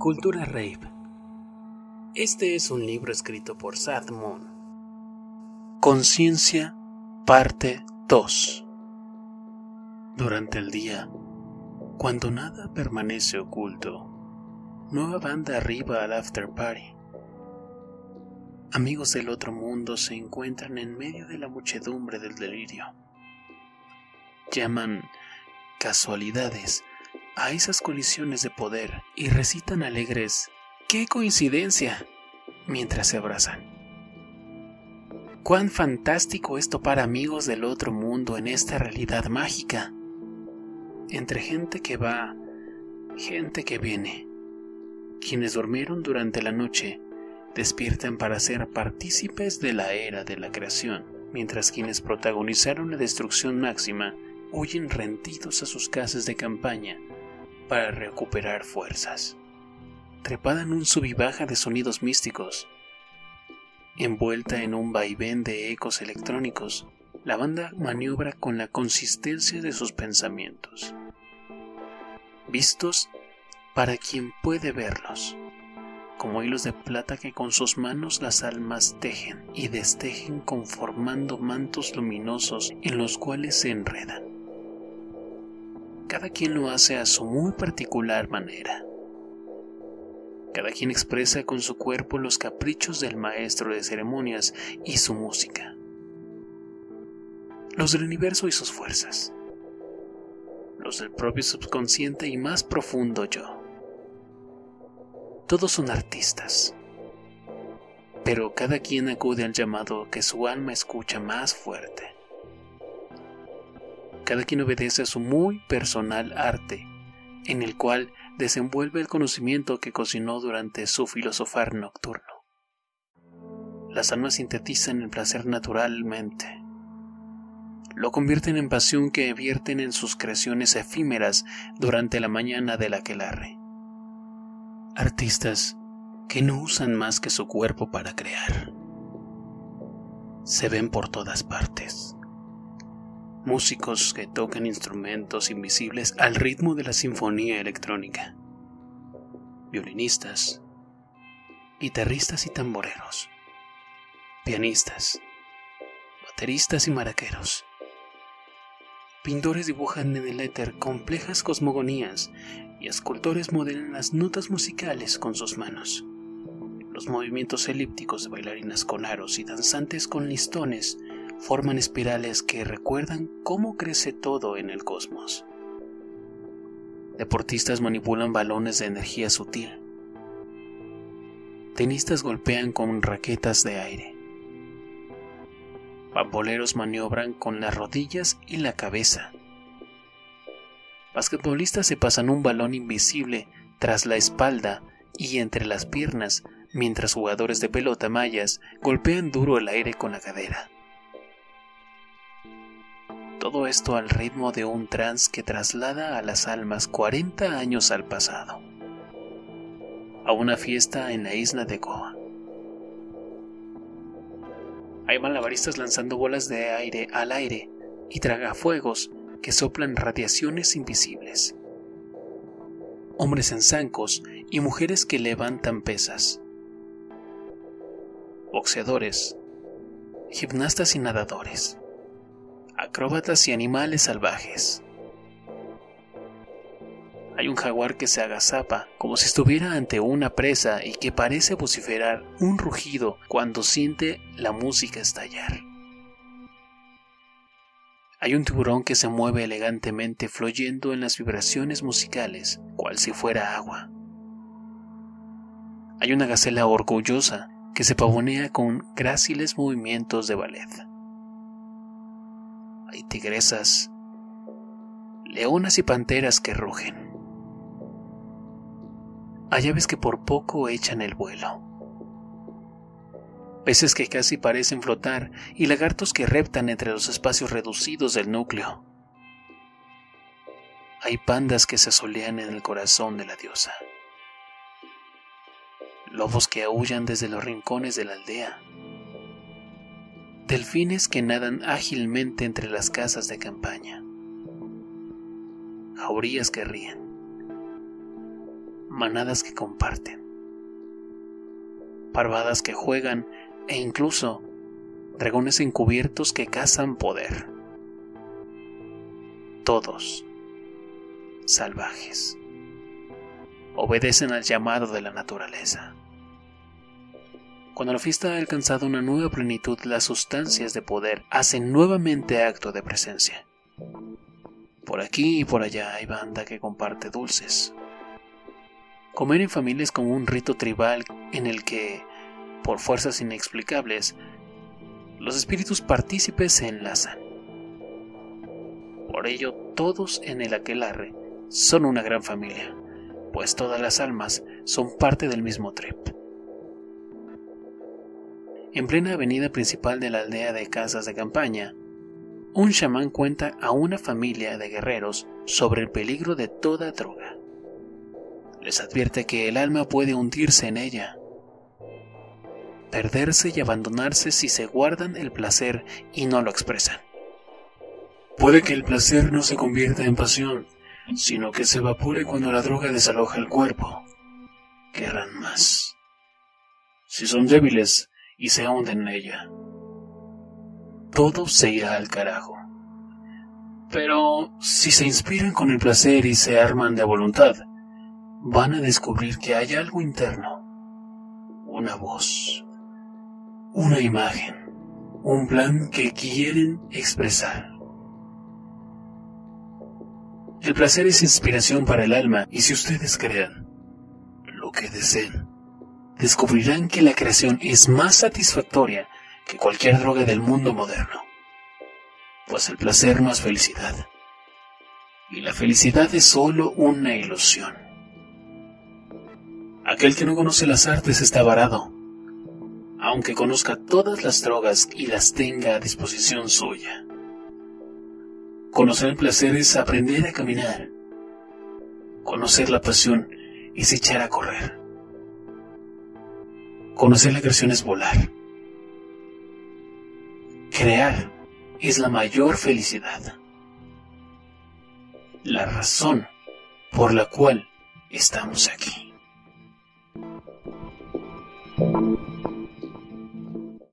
Cultura Rave. Este es un libro escrito por Sad Moon. Conciencia, parte 2. Durante el día, cuando nada permanece oculto, nueva banda arriba al after party. Amigos del otro mundo se encuentran en medio de la muchedumbre del delirio. Llaman casualidades a esas colisiones de poder y recitan alegres ¡Qué coincidencia! mientras se abrazan. Cuán fantástico es topar amigos del otro mundo en esta realidad mágica. Entre gente que va, gente que viene. Quienes durmieron durante la noche despiertan para ser partícipes de la era de la creación, mientras quienes protagonizaron la destrucción máxima huyen rendidos a sus casas de campaña para recuperar fuerzas. Trepada en un sub baja de sonidos místicos, envuelta en un vaivén de ecos electrónicos, la banda maniobra con la consistencia de sus pensamientos, vistos para quien puede verlos, como hilos de plata que con sus manos las almas tejen y destejen conformando mantos luminosos en los cuales se enredan. Cada quien lo hace a su muy particular manera. Cada quien expresa con su cuerpo los caprichos del maestro de ceremonias y su música. Los del universo y sus fuerzas. Los del propio subconsciente y más profundo yo. Todos son artistas. Pero cada quien acude al llamado que su alma escucha más fuerte. Cada quien obedece a su muy personal arte, en el cual desenvuelve el conocimiento que cocinó durante su filosofar nocturno. Las almas sintetizan el placer naturalmente. Lo convierten en pasión que vierten en sus creaciones efímeras durante la mañana del aquelarre. Artistas que no usan más que su cuerpo para crear. Se ven por todas partes músicos que tocan instrumentos invisibles al ritmo de la sinfonía electrónica, violinistas, guitarristas y tamboreros, pianistas, bateristas y maraqueros. Pintores dibujan en el éter complejas cosmogonías y escultores modelan las notas musicales con sus manos. Los movimientos elípticos de bailarinas con aros y danzantes con listones forman espirales que recuerdan cómo crece todo en el cosmos. Deportistas manipulan balones de energía sutil. Tenistas golpean con raquetas de aire. Bamboleros maniobran con las rodillas y la cabeza. Basquetbolistas se pasan un balón invisible tras la espalda y entre las piernas, mientras jugadores de pelota mayas golpean duro el aire con la cadera. Todo esto al ritmo de un trance que traslada a las almas 40 años al pasado, a una fiesta en la isla de Goa. Hay malabaristas lanzando bolas de aire al aire y tragafuegos que soplan radiaciones invisibles. Hombres en zancos y mujeres que levantan pesas. Boxeadores, gimnastas y nadadores acróbatas y animales salvajes. Hay un jaguar que se agazapa como si estuviera ante una presa y que parece vociferar un rugido cuando siente la música estallar. Hay un tiburón que se mueve elegantemente fluyendo en las vibraciones musicales, cual si fuera agua. Hay una gacela orgullosa que se pavonea con gráciles movimientos de ballet hay tigresas, leonas y panteras que rugen. Hay aves que por poco echan el vuelo. Peces que casi parecen flotar y lagartos que reptan entre los espacios reducidos del núcleo. Hay pandas que se solean en el corazón de la diosa. Lobos que aullan desde los rincones de la aldea delfines que nadan ágilmente entre las casas de campaña, jaurías que ríen, manadas que comparten, parvadas que juegan e incluso dragones encubiertos que cazan poder. Todos salvajes. Obedecen al llamado de la naturaleza. Cuando la fiesta ha alcanzado una nueva plenitud, las sustancias de poder hacen nuevamente acto de presencia. Por aquí y por allá hay banda que comparte dulces. Comer en familia es como un rito tribal en el que, por fuerzas inexplicables, los espíritus partícipes se enlazan. Por ello, todos en el aquelarre son una gran familia, pues todas las almas son parte del mismo trip. En plena avenida principal de la aldea de casas de campaña, un chamán cuenta a una familia de guerreros sobre el peligro de toda droga. Les advierte que el alma puede hundirse en ella, perderse y abandonarse si se guardan el placer y no lo expresan. Puede que el placer no se convierta en pasión, sino que se evapore cuando la droga desaloja el cuerpo. Querrán más. Si son débiles y se hunden en ella, todo se irá al carajo. Pero si se inspiran con el placer y se arman de voluntad, van a descubrir que hay algo interno, una voz, una imagen, un plan que quieren expresar. El placer es inspiración para el alma y si ustedes crean lo que deseen, descubrirán que la creación es más satisfactoria que cualquier droga del mundo moderno. Pues el placer no es felicidad. Y la felicidad es solo una ilusión. Aquel que no conoce las artes está varado, aunque conozca todas las drogas y las tenga a disposición suya. Conocer el placer es aprender a caminar. Conocer la pasión es echar a correr. Conocer la creación es volar. Crear es la mayor felicidad. La razón por la cual estamos aquí.